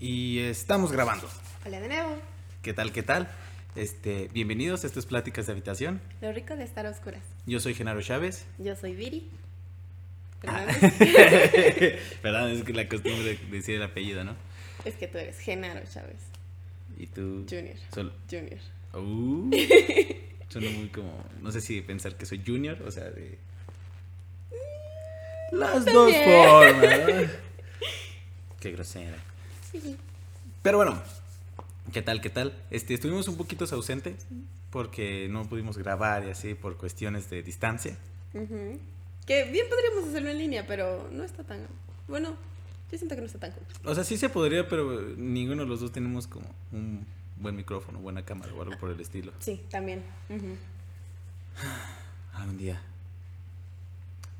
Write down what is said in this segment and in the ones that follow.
Y estamos grabando. Hola de nuevo. ¿Qué tal, qué tal? Este, bienvenidos a estas pláticas de habitación. Lo rico de estar a oscuras. Yo soy Genaro Chávez. Yo soy Viri. Ah. Perdón. Es que la costumbre de decir el apellido, ¿no? es que tú eres Genaro Chávez. Y tú. Junior. Sol- Junior. Uh, suena muy como. No sé si pensar que soy Junior, o sea, de. Las dos formas. Qué grosera. Sí. Pero bueno, ¿qué tal, qué tal? Este, estuvimos un poquito ausentes porque no pudimos grabar y así por cuestiones de distancia. Que bien podríamos hacerlo en línea, pero no está tan. Bueno, yo siento que no está tan cool. O sea, sí se podría, pero ninguno de los dos tenemos como un buen micrófono, buena cámara o algo por el estilo. Sí, también. Ujú. Algún día.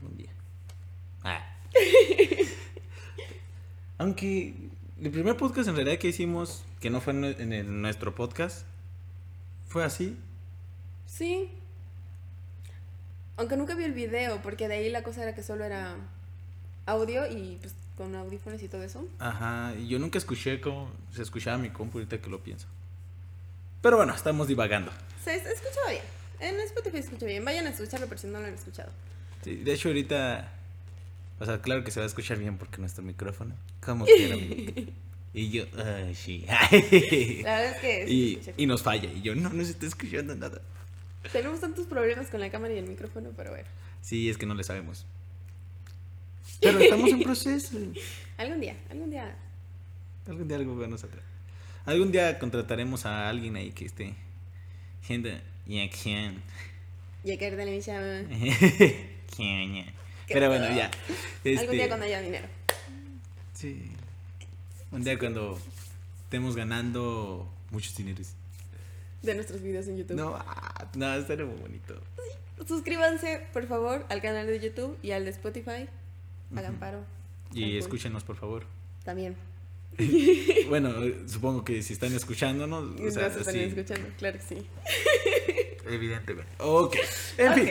Algún día. Ah. Aunque el primer podcast en realidad que hicimos, que no fue en, en el- nuestro podcast, fue así. Sí. Aunque nunca vi el video, porque de ahí la cosa era que solo era audio y pues con audífonos y todo eso. Ajá, y yo nunca escuché cómo se escuchaba mi compu ahorita que lo pienso. Pero bueno, estamos divagando. Se, escuchaba bien. En Spotify se escucha bien. Vayan a escucharlo por si no lo han escuchado. Sí, de hecho ahorita, o sea, claro que se va a escuchar bien porque nuestro micrófono, como quiera. y yo, ay, sí. La verdad es que y, se y nos falla, y yo, no, no se está escuchando nada. Tenemos tantos problemas con la cámara y el micrófono, pero bueno. Sí, es que no le sabemos. Pero estamos en proceso. Algún día, algún día. Algún día algo bueno saldrá. Algún día contrataremos a alguien ahí que esté. Gente y. Ya que de mi chava. Qué Pero bueno, ya. Algún Este, día cuando haya dinero. Sí. Un día cuando estemos ganando muchos dineros. De nuestros videos en YouTube. No, ah, no, estaría muy bonito. Suscríbanse, por favor, al canal de YouTube y al de Spotify. Hagan paro. Y cool. escúchenos, por favor. También. Bueno, supongo que si están escuchándonos, o Nos sea, están sí, escuchando, claro que sí. evidentemente. Ok. En fin.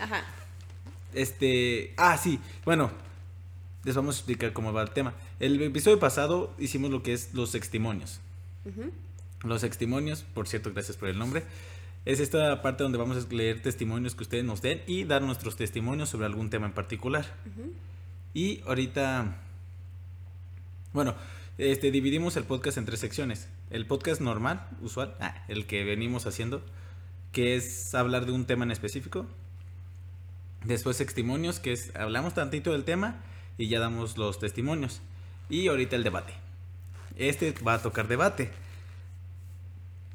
Ajá. Este. Ah, sí. Bueno, les vamos a explicar cómo va el tema. El episodio pasado hicimos lo que es los testimonios. Los testimonios, por cierto, gracias por el nombre. Es esta parte donde vamos a leer testimonios que ustedes nos den y dar nuestros testimonios sobre algún tema en particular. Y ahorita. Bueno, este, dividimos el podcast en tres secciones. El podcast normal, usual, ah, el que venimos haciendo, que es hablar de un tema en específico. Después testimonios, que es hablamos tantito del tema y ya damos los testimonios. Y ahorita el debate. Este va a tocar debate.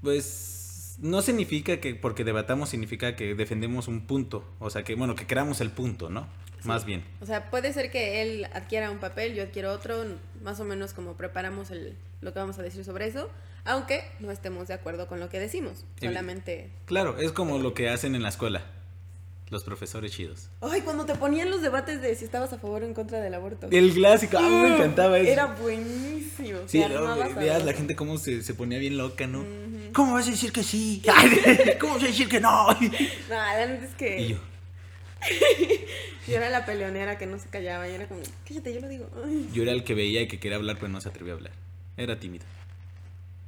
Pues no significa que porque debatamos significa que defendemos un punto, o sea que bueno, que creamos el punto, ¿no? Sí. Más bien. O sea, puede ser que él adquiera un papel, yo adquiero otro, más o menos como preparamos el, lo que vamos a decir sobre eso, aunque no estemos de acuerdo con lo que decimos. Solamente. Claro, es como lo que hacen en la escuela. Los profesores chidos. Ay, cuando te ponían los debates de si estabas a favor o en contra del aborto. El clásico, a mí me encantaba eso. Era buenísimo. Sí, a veas la gente cómo se, se ponía bien loca, ¿no? ¿Cómo vas a decir que sí? ¿Cómo vas a decir que no? No, la neta es que Y yo, yo era la peleonera que no se callaba y era como, cállate, yo lo digo. Ay. yo era el que veía y que quería hablar, pero no se atrevía a hablar. Era tímido.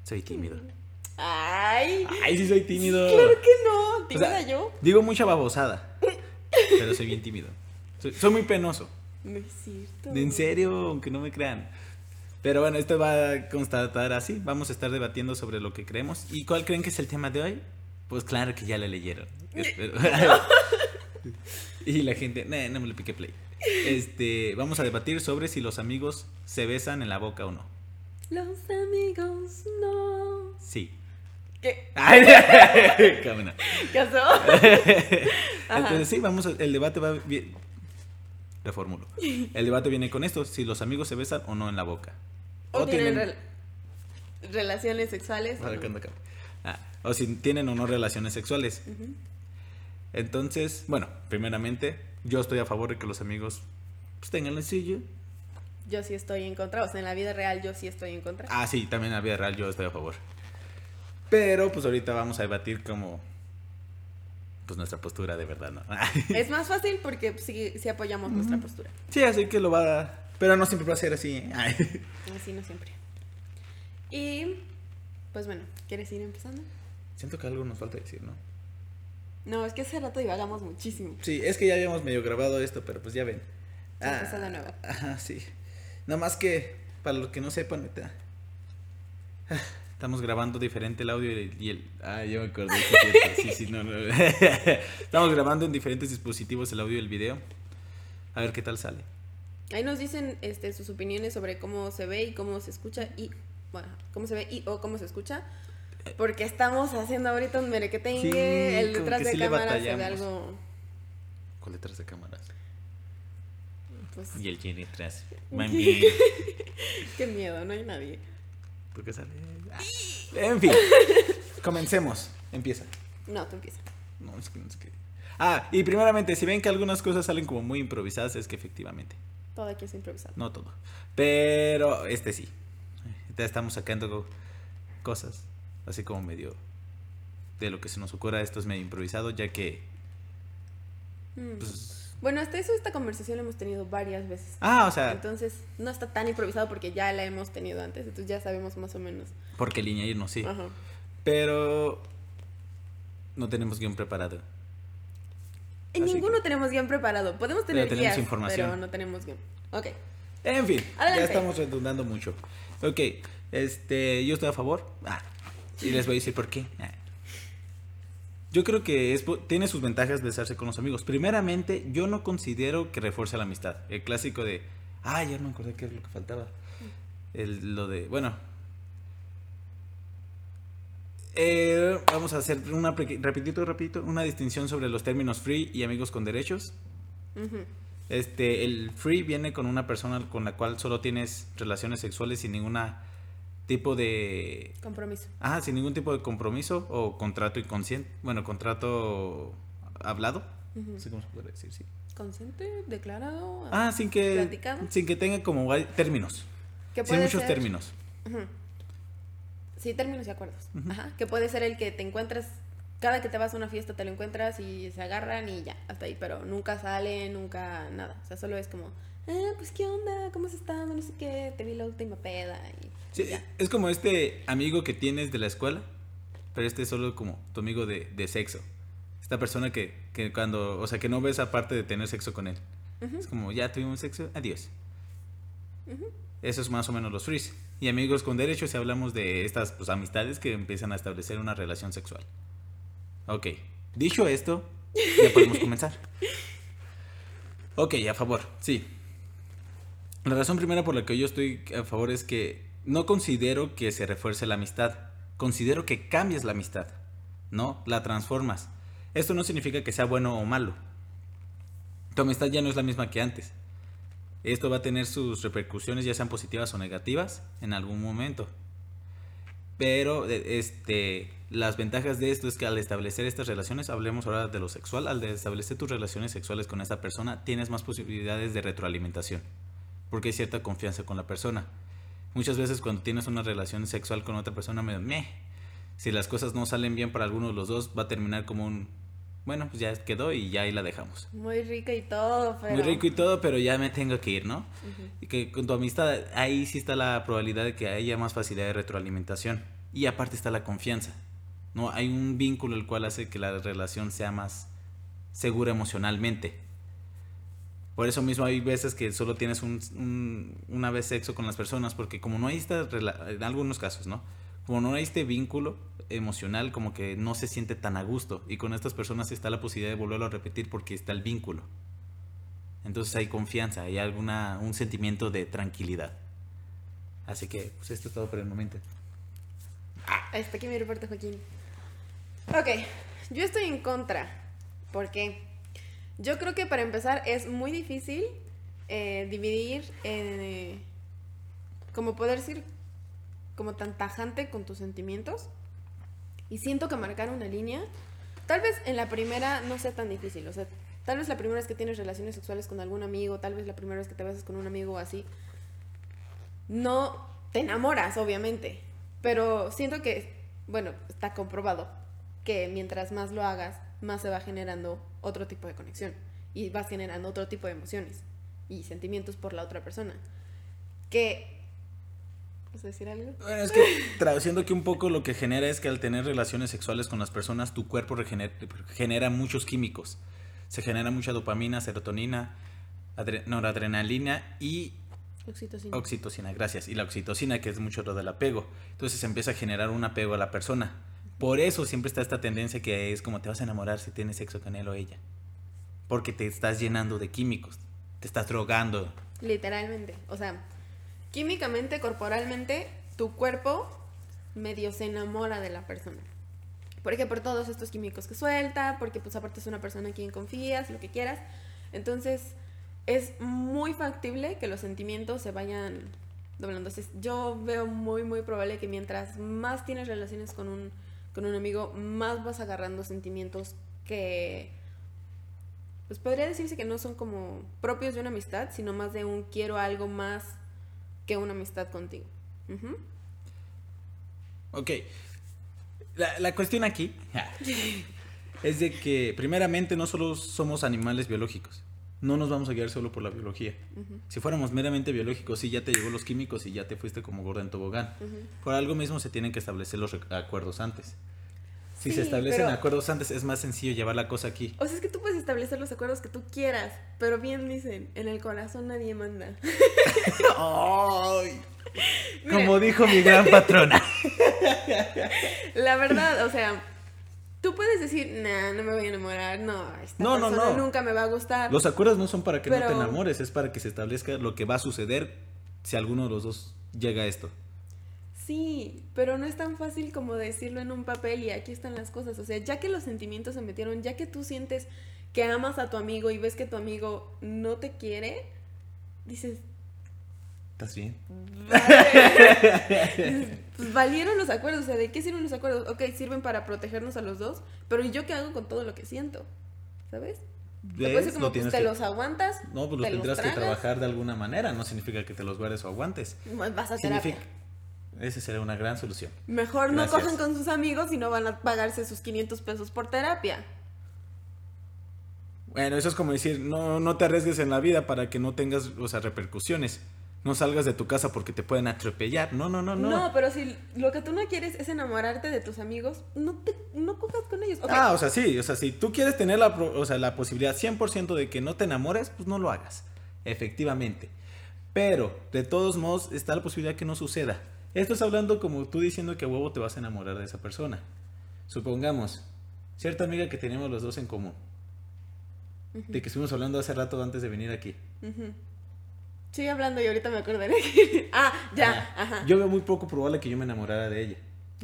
Soy tímido. Ay, Ay, sí soy tímido. claro que no, O tímida sea, yo. Digo mucha babosada, pero soy bien tímido. Soy, soy muy penoso. No es cierto. En serio, aunque no me crean. Pero bueno, esto va a constatar así. Vamos a estar debatiendo sobre lo que creemos. ¿Y cuál creen que es el tema de hoy? Pues claro que ya la leyeron. Y la gente, "Nah, no me le pique play. Este, vamos a debatir sobre si los amigos se besan en la boca o no. Los amigos no. Sí. ¿Qué? Ay, cámara. ¿Casó? Entonces sí, vamos a- el debate va bien. Reformulo. El debate viene con esto, si los amigos se besan o no en la boca. O, tienen, rel- relaciones sexuales. o no. Ah, o si tienen o no relaciones sexuales. Entonces, bueno, primeramente, yo estoy a favor de que los amigos pues, tengan lo suyo. Yo sí estoy en contra, o sea, en la vida real yo sí estoy en contra. Ah, sí, también en la vida real yo estoy a favor. Pero pues ahorita vamos a debatir como pues nuestra postura de verdad, ¿no? Es más fácil porque sí, sí apoyamos nuestra postura. sí, así que lo va a... Pero no siempre va a ser así. ¿eh? Ay. Así no siempre. Y pues bueno, ¿quieres ir empezando? Siento que algo nos falta decir, ¿no? No, es que hace rato divagamos muchísimo. Sí, es que ya habíamos medio grabado esto, pero pues ya ven. Se empezó de nuevo. Ajá, sí. Nada más que, para los que no sepan, neta. Estamos grabando diferente el audio y el. ah, yo me acordé. sí, Sí, sí, no, no. Estamos grabando en diferentes dispositivos el audio y el video. A ver qué tal sale. Ahí nos dicen este, sus opiniones sobre cómo se ve y cómo se escucha y, bueno, cómo se ve y o cómo se escucha. Porque estamos haciendo ahorita un merequetengue, Sí, el detrás de sí le cámara se ve algo, Con letras de cámaras. pues, Y el Jenny bien. qué miedo, no hay nadie. ¿Por qué sale? Ah. En fin. Comencemos. Empieza. No, tú empieza. No, es que no sé qué. Ah, y primeramente, si ven que algunas cosas salen como muy improvisadas, es que efectivamente. Todo aquí es improvisado. No todo. Pero este sí. Ya estamos sacando co- cosas. Así como medio de lo que se nos ocurra. Esto es medio improvisado, ya que. Mm. pues, Bueno, hasta eso esta conversación la hemos tenido varias veces. ah, o sea, Entonces, no está tan improvisado porque ya la hemos tenido antes, entonces ya sabemos más o menos. porque línea irnos, sí. Ajá. Pero. No tenemos guion preparado. En Así ninguno tenemos guion preparado. Podemos Pero tener tenemos guías, información. pero no tenemos guion. Ok. En fin, Adelante. ya estamos redundando mucho. Ok, este, yo estoy a favor. Ah, y les voy a decir por qué. Ah. Yo creo que es, tiene sus ventajas besarse con los amigos. Primeramente, yo no considero que refuerce la amistad. El clásico de, ah, ya no me acordé qué es lo que faltaba. El, lo de, bueno. Eh, vamos a hacer una, rapidito, rapidito, una distinción sobre los términos free y amigos con derechos. Este, el free viene con una persona con la cual solo tienes relaciones sexuales sin ninguna tipo de Compromiso. ah, sin ningún tipo de compromiso o contrato inconsciente, bueno, contrato hablado, Ujú. no sé cómo se puede decir, sí. Consciente, declarado. Ah, sin que ¿Platicado? sin que tenga como términos, que sin muchos términos. Sí, términos y acuerdos. Ajá. Que puede ser el que te encuentras. Cada que te vas a una fiesta te lo encuentras y se agarran y ya, hasta ahí. Pero nunca salen, nunca nada. O sea, solo es como, ah, pues qué onda, ¿cómo has estado? No sé qué, te vi la última peda y Sí, ya. es como este amigo que tienes de la escuela, pero este es solo como tu amigo de, de sexo. Esta persona que, que cuando, o sea, que no ves aparte de tener sexo con él. Es como, ya tuvimos sexo, adiós. Eso es más o menos los frees. Y amigos con derechos, si hablamos de estas pues, amistades que empiezan a establecer una relación sexual. Ok, dicho esto, ya podemos comenzar. Ok, a favor, sí. La razón primera por la que yo estoy a favor es que no considero que se refuerce la amistad. Considero que cambias la amistad, ¿no? La transformas. Esto no significa que sea bueno o malo. Tu amistad ya no es la misma que antes. Esto va a tener sus repercusiones, ya sean positivas o negativas, en algún momento. Pero eh, este, las ventajas de esto es que al establecer estas relaciones, hablemos ahora de lo sexual, al establecer tus relaciones sexuales con esta persona, tienes más posibilidades de retroalimentación, porque hay cierta confianza con la persona. Muchas veces cuando tienes una relación sexual con otra persona, me meh, si las cosas no salen bien para alguno de los dos, va a terminar como un, bueno, pues ya quedó y ya ahí la dejamos. Muy rica y todo, pero. Muy rico y todo, pero ya me tengo que ir, ¿no? Ujú. Y que con tu amistad ahí sí está la probabilidad de que haya más facilidad de retroalimentación. Y aparte está la confianza. ¿no? Hay un vínculo el cual hace que la relación sea más segura emocionalmente. Por eso mismo hay veces que solo tienes un, un- una vez sexo con las personas, porque como no hay esta, en algunos casos, ¿no? Como no hay este vínculo emocional, como que no se siente tan a gusto. Y con estas personas está la posibilidad de volverlo a repetir porque está el vínculo. Entonces hay confianza, hay alguna, un sentimiento de tranquilidad. Así que, pues esto es todo por el momento. Hasta aquí mi reporte, Joaquín. Ok, yo estoy en contra. ¿Por qué? Yo creo que para empezar es muy difícil eh, dividir, eh, como poder decir, como tan tajante con tus sentimientos. Y siento que marcar una línea, tal vez en la primera no sea tan difícil. O sea, tal vez la primera vez que tienes relaciones sexuales con algún amigo, tal vez la primera vez que te besas con un amigo o así, no te enamoras, obviamente. Pero siento que, bueno, está comprobado que mientras más lo hagas, más se va generando otro tipo de conexión y vas generando otro tipo de emociones y sentimientos por la otra persona. Que ¿Vas a decir algo? Bueno, es que traduciendo aquí un poco lo que genera es que al tener relaciones sexuales con las personas, tu cuerpo regenera, genera muchos químicos. Se genera mucha dopamina, serotonina, adre- noradrenalina y Oxitocina. oxitocina, gracias. Y la oxitocina, que es mucho lo del apego. Entonces se empieza a generar un apego a la persona. Por eso siempre está esta tendencia que es como te vas a enamorar si tienes sexo con él o ella. Porque te estás llenando de químicos, te estás drogando. Literalmente. O sea, químicamente, corporalmente, tu cuerpo medio se enamora de la persona. Porque por todos estos químicos que suelta, porque pues aparte es una persona en quien confías, lo que quieras. Entonces, es muy factible que los sentimientos se vayan doblando. Entonces, yo veo muy, muy probable que mientras más tienes relaciones con un, con un amigo, más vas agarrando sentimientos que pues podría decirse que no son como propios de una amistad, sino más de un quiero algo más que una amistad contigo. Ujú. Ok. La, la cuestión aquí es de que, primeramente, no solo somos animales biológicos. No nos vamos a guiar solo por la biología. Si fuéramos meramente biológicos, sí, ya te llegó los químicos y ya te fuiste como gorda en tobogán. Por algo mismo se tienen que establecer los acuerdos antes. Si Sí, se establecen pero- acuerdos antes, es más sencillo llevar la cosa aquí. O sea, es que tú puedes establecer los acuerdos que tú quieras, pero bien dicen, en el corazón nadie manda. ¡Ay! Como dijo mi gran patrona. La verdad, o sea, tú puedes decir, nah, no me voy a enamorar, no, esta No, persona no. nunca me va a gustar. Los acuerdos no son para que no te enamores, es para que se establezca lo que va a suceder si alguno de los dos llega a esto. Sí, pero no es tan fácil como decirlo en un papel y aquí están las cosas. O sea, ya que los sentimientos se metieron, ya que tú sientes que amas a tu amigo y ves que tu amigo no te quiere, dices, ¿Estás bien? Pues valieron los acuerdos. O sea, ¿de qué sirven los acuerdos? Ok, sirven para protegernos a los dos, pero ¿y yo qué hago con todo lo que siento? ¿Sabes? ¿Ves? como, Lo pues te que- los aguantas, No, pues los te los tendrás que trabajar de alguna manera. No significa que te los guardes o aguantes. pues vas a terapia. Significa... Esa sería una gran solución. Mejor no cojan con sus amigos y no van a pagarse sus 500 pesos por terapia. Bueno, eso es como decir, no, no te arriesgues en la vida para que no tengas, o sea, repercusiones. No salgas de tu casa porque te pueden atropellar. No, no, no, no. No, pero si lo que tú no quieres es enamorarte de tus amigos, no te no cojas con ellos. Ah, o sea, sí, o sea, si tú quieres tener la, o sea, la posibilidad 100% de que no te enamores, pues no lo hagas, efectivamente. Pero, de todos modos, está la posibilidad que no suceda. Esto es hablando como tú diciendo que a huevo te vas a enamorar de esa persona. Supongamos, cierta amiga que tenemos los dos en común, de que estuvimos hablando hace rato antes de venir aquí. Sigue hablando y ahorita me acordaré. ah, ya, Ajá. ajá. Yo veo muy poco probable que yo me enamorara de ella.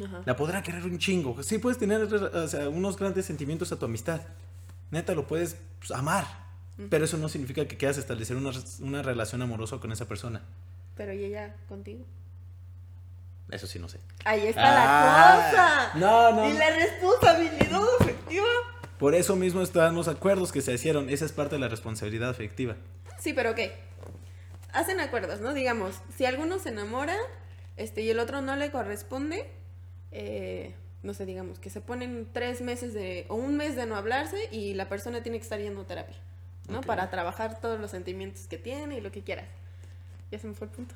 Ajá. La podrá querer un chingo. Sí puedes tener o sea, unos grandes sentimientos a tu amistad. Neta, lo puedes pues, amar. Pero eso no significa que quieras establecer una, una relación amorosa con esa persona. Pero ¿y ella contigo? Eso sí no sé. Ahí está Ah, la cosa. no, no. Y la responsabilidad afectiva. Por eso mismo están los acuerdos que se hicieron. Esa es parte de la responsabilidad afectiva. Sí, pero ok. Hacen acuerdos, ¿no? Digamos, si alguno se enamora este, y el otro no le corresponde, eh, no sé, digamos, que se ponen tres meses de, o un mes de no hablarse y la persona tiene que estar yendo a terapia, ¿no? Para trabajar todos los sentimientos que tiene y lo que quieras. Ya se me fue el punto.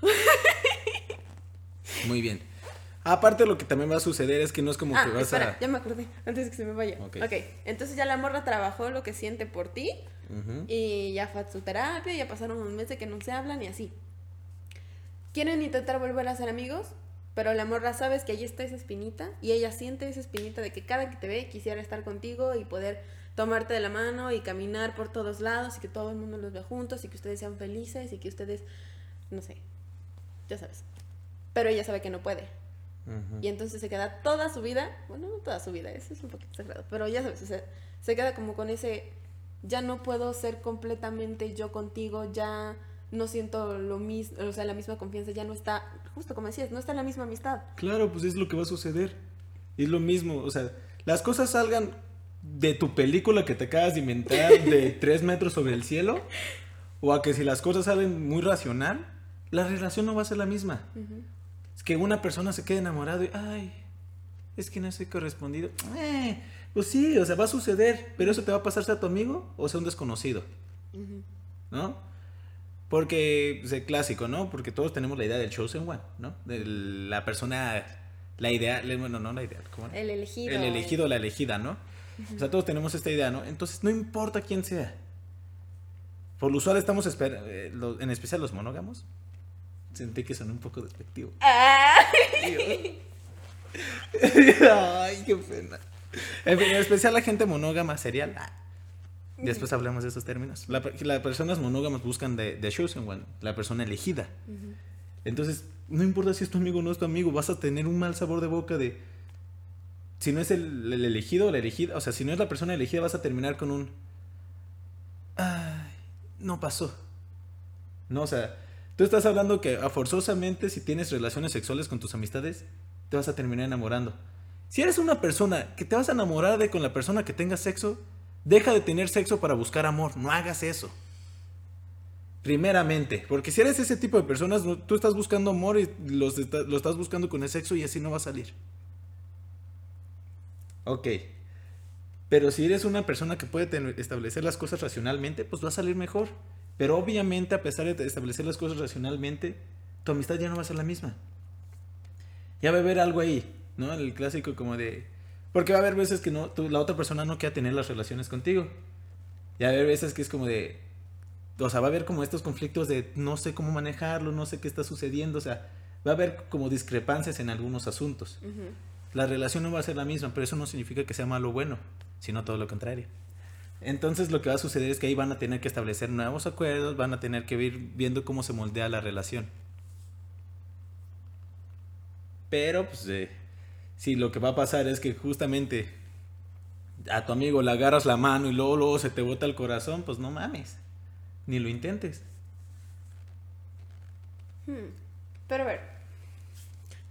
Muy bien. Aparte, lo que también va a suceder es que no es como ah, que vas espera, a. ya me acordé, antes de que se me vaya. Ok. ok, entonces ya la morra trabajó lo que siente por ti Ujú. Y ya fue a su terapia, ya pasaron un mes de que no se hablan y así. Quieren intentar volver a ser amigos, pero la morra sabes que ahí está esa espinita y ella siente esa espinita de que cada que te ve quisiera estar contigo y poder tomarte de la mano y caminar por todos lados y que todo el mundo los vea juntos y que ustedes sean felices y que ustedes, no sé, ya sabes. Pero ella sabe que no puede. Ujú. Y entonces se queda toda su vida, bueno, no toda su vida, eso es un poquito exagerado, pero ya sabes, o sea, se queda como con ese, ya no puedo ser completamente yo contigo, ya no siento lo mismo, o sea, la misma confianza, ya no está, justo como decías, no está la misma amistad. Claro, pues es lo que va a suceder. Es lo mismo, o sea, las cosas salgan de tu película que te acabas de inventar de tres metros sobre el cielo, o a que si las cosas salen muy racional, la relación no va a ser la misma. Es que una persona se quede enamorado y, ay, es que no soy correspondido. Eh, pues sí, o sea, va a suceder, pero eso te va a pasar sea tu amigo o sea un desconocido. ¿no? Porque, pues, el clásico, ¿no? Porque todos tenemos la idea del chosen one, ¿no? De la persona, la idea, bueno, no la idea, ¿cómo era? El elegido. El elegido, la elegida, ¿no? O sea, todos tenemos esta idea, ¿no? Entonces, no importa quién sea. Por lo usual estamos, esper- eh, en especial los monógamos. Sentí que sonó un poco despectivo. Ay. Ay, qué pena. En especial la gente monógama serial. Ah. Después hablamos de esos términos. La, las personas monógamas buscan de, de chosen one, la persona elegida. Entonces, no importa si es tu amigo o no es tu amigo, vas a tener un mal sabor de boca de... Si no es el, el elegido o la elegida, o sea, si no es la persona elegida, vas a terminar con un... Ay, no pasó. No, o sea, tú estás hablando que forzosamente si tienes relaciones sexuales con tus amistades, te vas a terminar enamorando. Si eres una persona que te vas a enamorar de con la persona que tengas sexo, deja de tener sexo para buscar amor, no hagas eso. Primeramente, porque si eres ese tipo de personas, tú estás buscando amor y los lo estás buscando con el sexo y así no va a salir. Ok. Pero si eres una persona que puede establecer las cosas racionalmente, pues va a salir mejor. Pero obviamente, a pesar de establecer las cosas racionalmente, tu amistad ya no va a ser la misma. Ya va a haber algo ahí, ¿no? El clásico como de... Porque va a haber veces que no, tú- la otra persona no quiere tener las relaciones contigo. Y va a haber veces que es como de... O sea, va a haber como estos conflictos de no sé cómo manejarlo, no sé qué está sucediendo. O sea, va a haber como discrepancias en algunos asuntos. La relación no va a ser la misma, pero eso no significa que sea malo o bueno, sino todo lo contrario. Entonces lo que va a suceder es que ahí van a tener que establecer nuevos acuerdos, van a tener que ir viendo cómo se moldea la relación. Pero, pues, eh, si lo que va a pasar es que justamente a tu amigo le agarras la mano y luego, luego se te bota el corazón, pues no mames, ni lo intentes. Hmm. Pero a ver,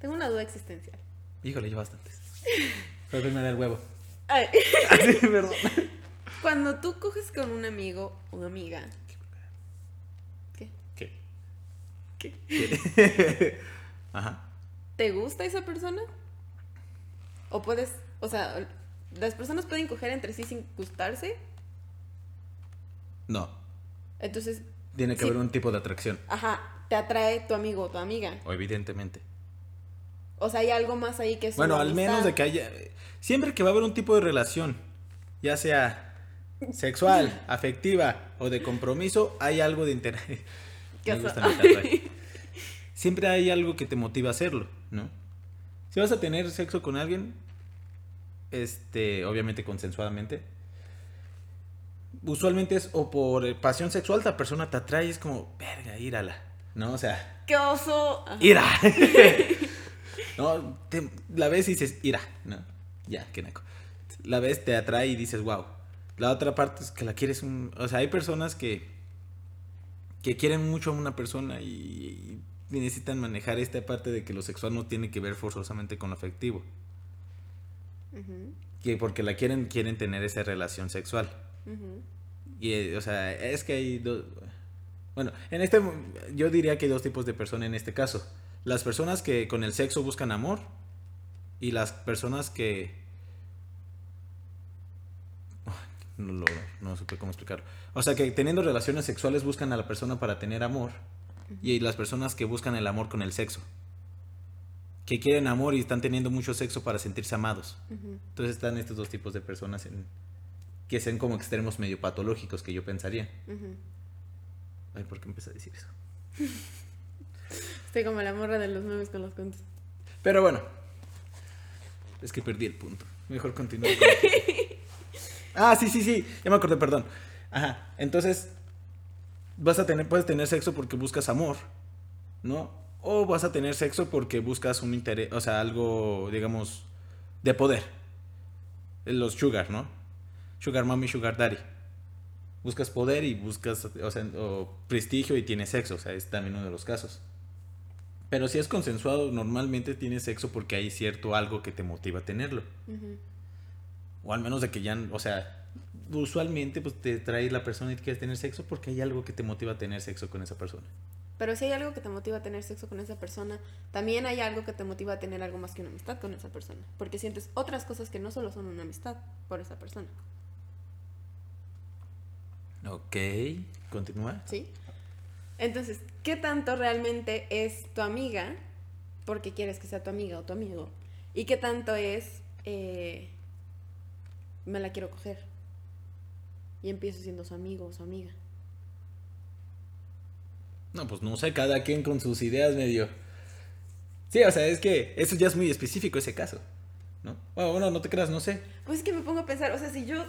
tengo una duda existencial. Híjole, yo bastantes. Fue primero el huevo. Ay, Así, perdón. Cuando tú coges con un amigo o amiga, ¿qué? ¿Qué? ¿Qué? Ajá. ¿Te gusta esa persona? O puedes, o sea, las personas pueden coger entre sí sin gustarse, No, entonces, tiene que Sí. haber un tipo de atracción, ajá, te atrae tu amigo o tu amiga. o evidentemente. O sea, hay algo más ahí que Bueno, solo al menos de que haya... Siempre que va a haber un tipo de relación, ya sea sexual, afectiva o de compromiso, hay algo de interés. ¿Qué Me hace- gusta mi tatuaje. Siempre hay algo que te motiva a hacerlo, ¿no? Si vas a tener sexo con alguien, este, obviamente consensuadamente, usualmente es o por eh, pasión sexual, la persona te atrae y es como, verga, írala, ¿no? O sea, ¡Qué oso! Ira. no, te- la ves y dices, ira, ¿no? Ya, qué naco. La ves, te atrae y dices, wow. La otra parte es que la quieres un... O sea, hay personas que, que quieren mucho a una persona y, y necesitan manejar esta parte de que lo sexual no tiene que ver forzosamente con lo afectivo. Que porque la quieren, quieren tener esa relación sexual. Y, o sea, es que hay dos... Bueno, en este... Yo diría que hay dos tipos de personas en este caso. Las personas que con el sexo buscan amor y las personas que... No, lo, no supe cómo explicarlo. O sea, que teniendo relaciones sexuales buscan a la persona para tener amor y las personas que buscan el amor con el sexo. Que quieren amor y están teniendo mucho sexo para sentirse amados. Ujú. Entonces están estos dos tipos de personas en, que sean como extremos medio patológicos que yo pensaría. Ujú. Ay, ¿por qué empecé a decir eso? Estoy como la morra de los memes con los cuentos. Pero bueno, es que perdí el punto. Mejor continúo. con ah, sí, sí, sí, ya me acordé, perdón. Ajá, entonces vas a tener, puedes tener sexo porque buscas amor, ¿no? O vas a tener sexo porque buscas un interés, o sea, algo, digamos, de poder. Los sugar, ¿no? Sugar mommy, sugar daddy. Buscas poder y buscas, o sea, o prestigio y tienes sexo, o sea, es también uno de los casos. Pero si es consensuado, normalmente tienes sexo porque hay cierto algo que te motiva a tenerlo. O al menos de que ya, o sea, usualmente pues te trae la persona y quieres tener sexo porque hay algo que te motiva a tener sexo con esa persona. Pero si hay algo que te motiva a tener sexo con esa persona, también hay algo que te motiva a tener algo más que una amistad con esa persona. Porque sientes otras cosas que no solo son una amistad por esa persona. Ok, continúa. ¿Sí? Entonces, ¿qué tanto realmente es tu amiga porque quieres que sea tu amiga o tu amigo? ¿Y qué tanto es eh, me la quiero coger? Y empiezo siendo su amigo o su amiga. No, pues no sé, cada quien con sus ideas medio. Sí, o sea, es que eso ya es muy específico ese caso. ¿No? Bueno, bueno, no te creas, no sé. Pues es que me pongo a pensar, o sea, si yo.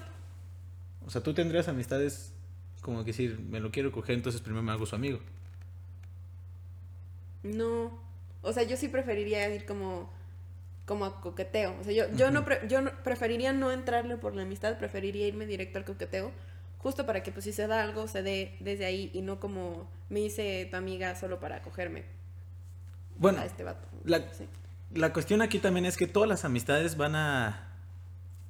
O sea, tú tendrías amistades como que decir, me lo quiero coger, entonces primero me hago su amigo. No. O sea, yo sí preferiría ir como. Como a coqueteo. O sea, yo, yo, no, pre- yo no- preferiría no entrarle por la amistad, preferiría irme directo al coqueteo. Justo para que, pues, si se da algo, se dé desde ahí y no como me hice tu amiga solo para cogerme Bueno, a este vato. la- Sí. la cuestión aquí también es que todas las amistades van a...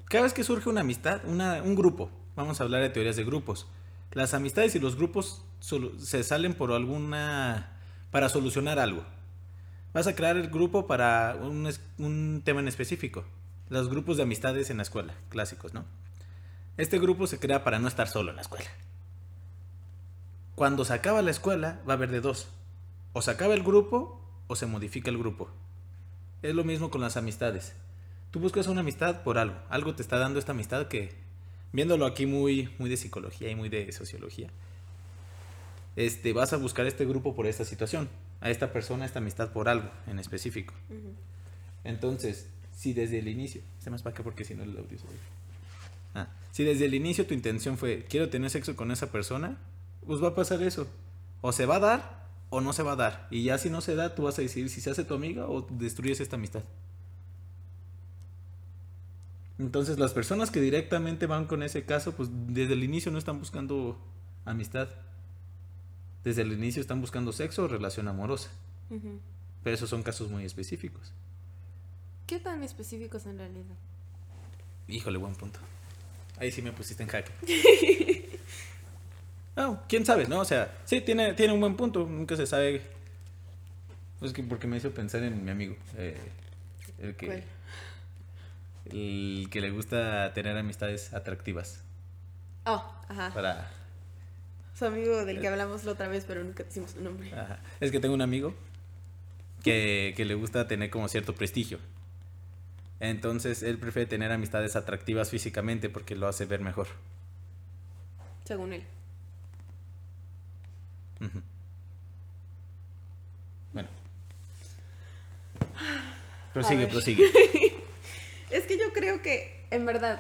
Cada vez que surge una amistad, una, un grupo, vamos a hablar de teorías de grupos, las amistades y los grupos se salen por alguna... para solucionar algo. Vas a crear el grupo para un, un tema en específico. Los grupos de amistades en la escuela, clásicos, ¿no? Este grupo se crea para no estar solo en la escuela. Cuando se acaba la escuela, va a haber de dos. O se acaba el grupo o se modifica el grupo. Es lo mismo con las amistades. Tú buscas una amistad por algo. Algo te está dando esta amistad que, viéndolo aquí muy, muy de psicología y muy de sociología, este, vas a buscar este grupo por esta situación. A esta persona, esta amistad por algo en específico. Entonces, si desde el inicio, se más para acá porque si no el audio se. Ah, si desde el inicio tu intención fue quiero tener sexo con esa persona, pues va a pasar eso. O se va a dar o no se va a dar. Y ya si no se da, tú vas a decidir si se hace tu amiga o destruyes esta amistad. Entonces, las personas que directamente van con ese caso, pues desde el inicio no están buscando amistad. Desde el inicio están buscando sexo o relación amorosa. Ujú. Pero esos son casos muy específicos. ¿Qué tan específicos en realidad? Híjole, buen punto. Ahí sí me pusiste en jaque. No, quién sabe, ¿no? O sea, sí, tiene, tiene un buen punto. Nunca se sabe. Pues que porque me hizo pensar en mi amigo. eh, el que. ¿Cuál? El que le gusta tener amistades atractivas. Oh, ajá. Para. Su amigo del que hablamos la otra vez, pero nunca decimos su nombre. ajá. Es que tengo un amigo que, que le gusta tener como cierto prestigio. Entonces él prefiere tener amistades atractivas físicamente porque lo hace ver mejor. Según él. Bueno. Prosigue, prosigue. Es que yo creo que, en verdad,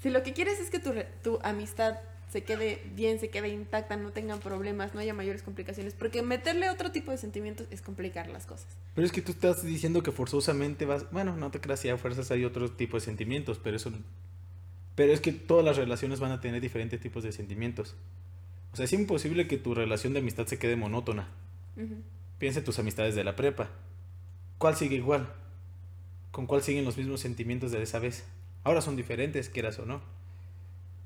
si lo que quieres es que tu, tu amistad se quede bien, se quede intacta, no tengan problemas, no haya mayores complicaciones, porque meterle otro tipo de sentimientos es complicar las cosas. Pero es que tú estás diciendo que forzosamente vas. Bueno, no te creas, si a fuerzas hay otro tipo de sentimientos, pero eso. Pero es que todas las relaciones van a tener diferentes tipos de sentimientos. O sea, es imposible que tu relación de amistad se quede monótona. Ujú. Piensa en tus amistades de la prepa. ¿Cuál sigue igual? ¿Con cuál siguen los mismos sentimientos de esa vez? Ahora son diferentes, quieras o no.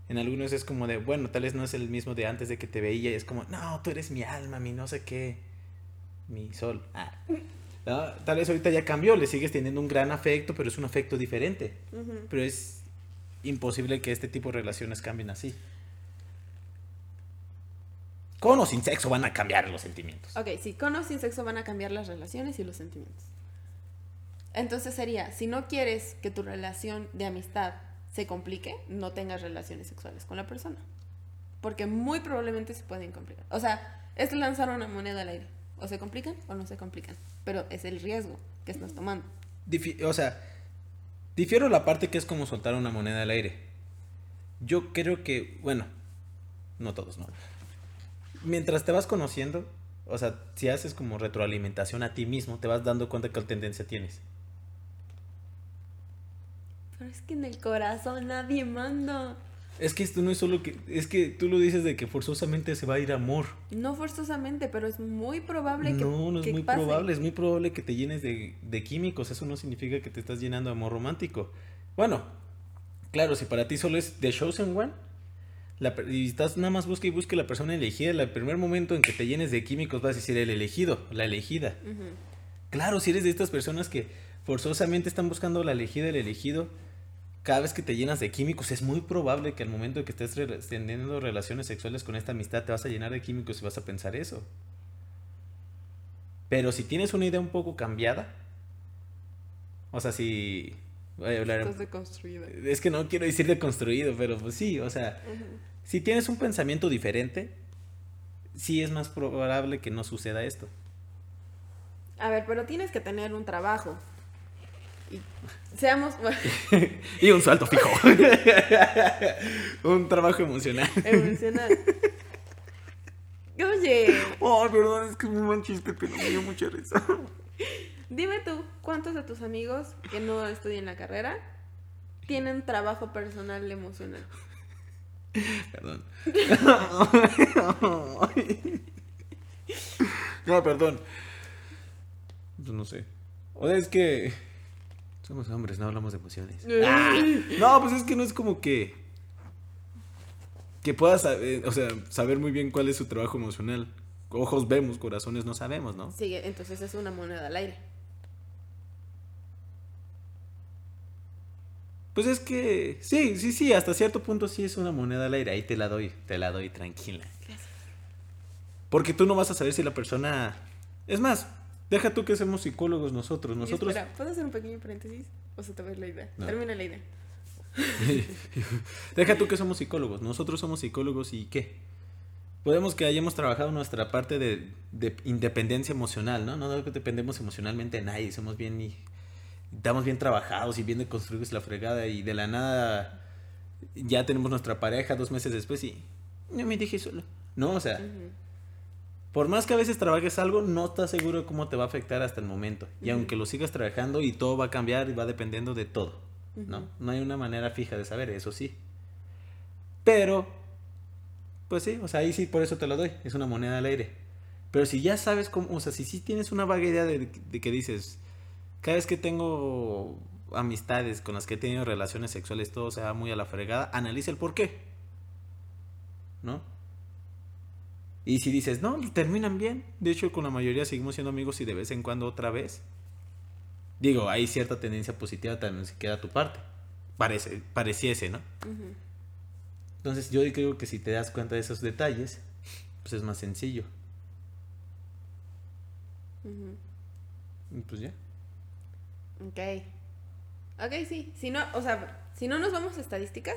En algunos es como de, bueno, tal vez no es el mismo de antes de que te veía y es como, no, tú eres mi alma, mi no sé qué, mi sol. Ah. No, tal vez ahorita ya cambió, le sigues teniendo un gran afecto, pero es un afecto diferente. Pero es imposible que este tipo de relaciones cambien así. Con o sin sexo van a cambiar los sentimientos. Ok, sí, con o sin sexo van a cambiar las relaciones y los sentimientos. Entonces sería, si no quieres que tu relación de amistad se complique, no tengas relaciones sexuales con la persona. Porque muy probablemente se pueden complicar. O sea, es lanzar una moneda al aire. O se complican o no se complican. Pero es el riesgo que estás tomando. O sea, difiero la parte que es como soltar una moneda al aire. Yo creo que, bueno, no todos, ¿no? Mientras te vas conociendo, o sea, si haces como retroalimentación a ti mismo, te vas dando cuenta qué tendencia tienes. Pero es que en el corazón nadie manda. Es que esto no es solo que, es que tú lo dices de que forzosamente se va a ir amor. No forzosamente, pero es muy probable que No, no es que muy pase. probable, es muy probable que te llenes de, de químicos, eso no significa que te estás llenando de amor romántico. Bueno, claro, si para ti solo es The Chosen One, la y estás nada más busca y busca la persona elegida, el primer momento en que te llenes de químicos vas a decir el elegido, la elegida. Claro, si eres de estas personas que forzosamente están buscando la elegida, el elegido, cada vez que te llenas de químicos, es muy probable que al momento de que estés re- teniendo relaciones sexuales con esta amistad te vas a llenar de químicos y vas a pensar eso. Pero si tienes una idea un poco cambiada, o sea, si... Estás deconstruida. es que no quiero decir deconstruido, pero pues sí, o sea, si tienes un pensamiento diferente, sí es más probable que no suceda esto. A ver, pero tienes que tener un trabajo. Seamos Y un salto fijo. un trabajo emocional. emocional. Oye, Oh, perdón, es que es muy buen chiste, pero me dio mucha risa. dime tú, ¿cuántos de tus amigos que no estudian la carrera tienen trabajo personal emocional? Perdón. no, perdón. No sé. O sea, es que. Somos hombres, no hablamos de emociones. Ah, no, pues es que no es como que. Que puedas saber, o sea, saber muy bien cuál es su trabajo emocional. Ojos vemos, corazones no sabemos, ¿no? Sí, entonces es una moneda al aire. Pues es que. Sí, sí, sí, hasta cierto punto sí es una moneda al aire. Ahí te la doy, te la doy tranquila. Gracias. Porque tú no vas a saber si la persona. Es más, deja tú que somos psicólogos nosotros. Nosotros. Espera, ¿puedo hacer un pequeño paréntesis? O se te va la idea. No. Termina la idea. deja tú que somos psicólogos. Nosotros somos psicólogos y ¿qué? Podemos que hayamos trabajado nuestra parte de, de independencia emocional, ¿no? No dependemos emocionalmente de nadie. Somos bien y. Estamos bien trabajados y bien deconstruidos la fregada y de la nada ya tenemos nuestra pareja dos meses después y yo me dije solo. No, o sea. Por más que a veces trabajes algo, no estás seguro de cómo te va a afectar hasta el momento. Y aunque lo sigas trabajando y todo va a cambiar y va dependiendo de todo, ¿no? No hay una manera fija de saber, eso sí. Pero, pues sí, o sea, ahí sí, por eso te lo doy, es una moneda al aire. Pero si ya sabes cómo, o sea, si sí tienes una vaga idea de, de que dices, cada vez que tengo amistades con las que he tenido relaciones sexuales, todo se va muy a la fregada, analiza el por qué. ¿No? Y si dices, no, pues, terminan bien. De hecho, con la mayoría seguimos siendo amigos y de vez en cuando otra vez. Digo, hay cierta tendencia positiva también si queda tu parte. Parece, pareciese, ¿no? Entonces yo creo que si te das cuenta de esos detalles, pues es más sencillo. Y pues ya. Ok. Ok, sí. Si no, o sea, si no nos vamos a estadísticas,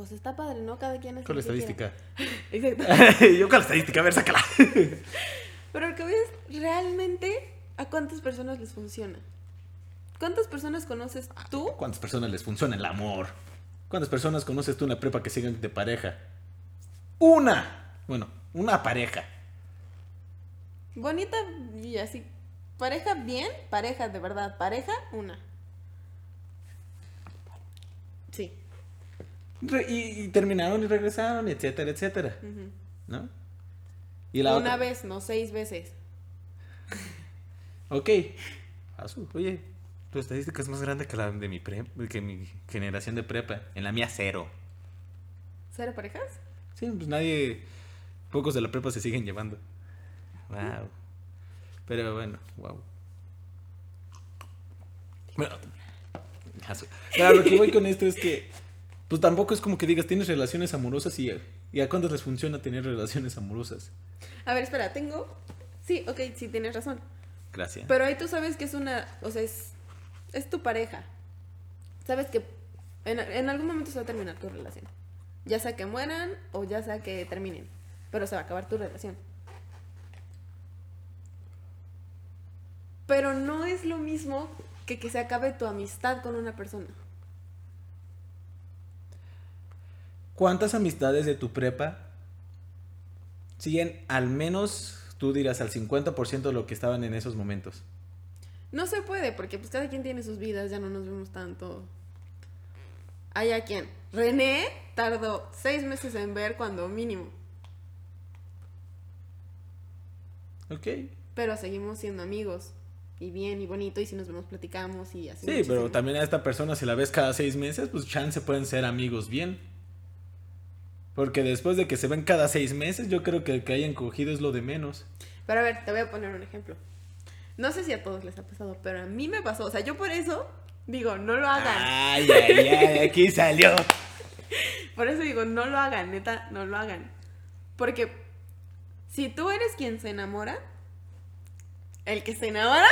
pues está padre, ¿no? Cada quien hace Con la estadística. Exacto. yo con la estadística, a ver, sácala. Pero lo que voy es realmente a cuántas personas les funciona. ¿Cuántas personas conoces tú? ¿Cuántas personas les funciona el amor? ¿Cuántas personas conoces tú en la prepa que siguen de pareja? Una. Bueno, una pareja. Bonita y así. Pareja bien, pareja de verdad. Pareja, una. Sí. Y, y terminaron y regresaron, etcétera, etcétera. ¿No? Y la Una otra. vez, no seis veces. Ok. Asu, Oye, tu estadística es más grande que la de mi pre que mi generación de prepa. En la mía cero. ¿Cero parejas? Sí, pues nadie. Pocos de la prepa se siguen llevando. Wow. Pero bueno, wow. Bueno. Claro, lo que voy con esto es que. Pues tampoco es como que digas, tienes relaciones amorosas y, y a cuántos les funciona tener relaciones amorosas. A ver, espera, tengo. Sí, ok, sí, tienes razón. Gracias. Pero ahí tú sabes que es una. O sea, es. Es tu pareja. Sabes que en, en algún momento se va a terminar tu relación. Ya sea que mueran o ya sea que terminen. Pero se va a acabar tu relación. Pero no es lo mismo que que se acabe tu amistad con una persona. ¿Cuántas amistades de tu prepa siguen al menos, tú dirás, al 50% de lo que estaban en esos momentos? No se puede, porque pues cada quien tiene sus vidas, ya no nos vemos tanto. Hay a quien. René tardó seis meses en ver cuando mínimo. Ok. Pero seguimos siendo amigos. Y bien y bonito, y si nos vemos platicamos y así. Sí, muchísimo. pero también a esta persona, si la ves cada seis meses, pues chance pueden ser amigos bien. Porque después de que se ven cada seis meses, yo creo que el que hayan cogido es lo de menos. Pero a ver, te voy a poner un ejemplo. No sé si a todos les ha pasado, pero a mí me pasó. O sea, yo por eso Digo, no lo hagan. Ay, ay, ay, aquí salió. Por eso digo, no lo hagan, neta, no lo hagan. Porque si tú eres quien se enamora, el que se enamora,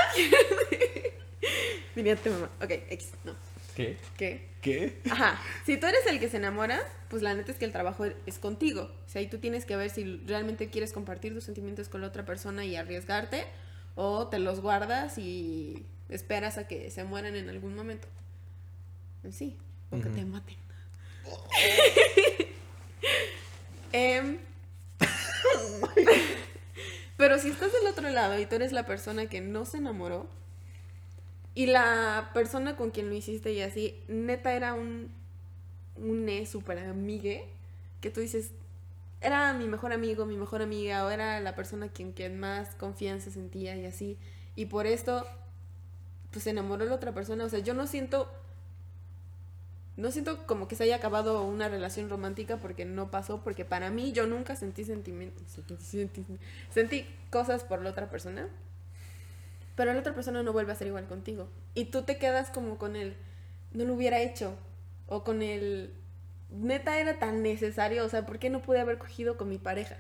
diría tu mamá. Ok, X, no. ¿Qué? ¿Qué? ¿Qué? Ajá. Si tú eres el que se enamora, pues la neta es que el trabajo es contigo. O sea, ahí tú tienes que ver si realmente quieres compartir tus sentimientos con la otra persona y arriesgarte, o te los guardas y esperas a que se mueran en algún momento. Sí, o que te maten. Em, pero si estás del otro lado y tú eres la persona que no se enamoró y la persona con quien lo hiciste y así, neta era un un super amigue que tú dices era mi mejor amigo, mi mejor amiga o era la persona quien, quien más confianza sentía y así. Y por esto pues se enamoró la otra persona, o sea, yo no siento no siento como que se haya acabado una relación romántica porque no pasó, porque para mí yo nunca sentí sentimientos, sentí, cosas por la otra persona, pero la otra persona no vuelve a ser igual contigo. Y tú te quedas como con el, no lo hubiera hecho, o con el, neta era tan necesario, o sea, ¿por qué no pude haber cogido con mi pareja?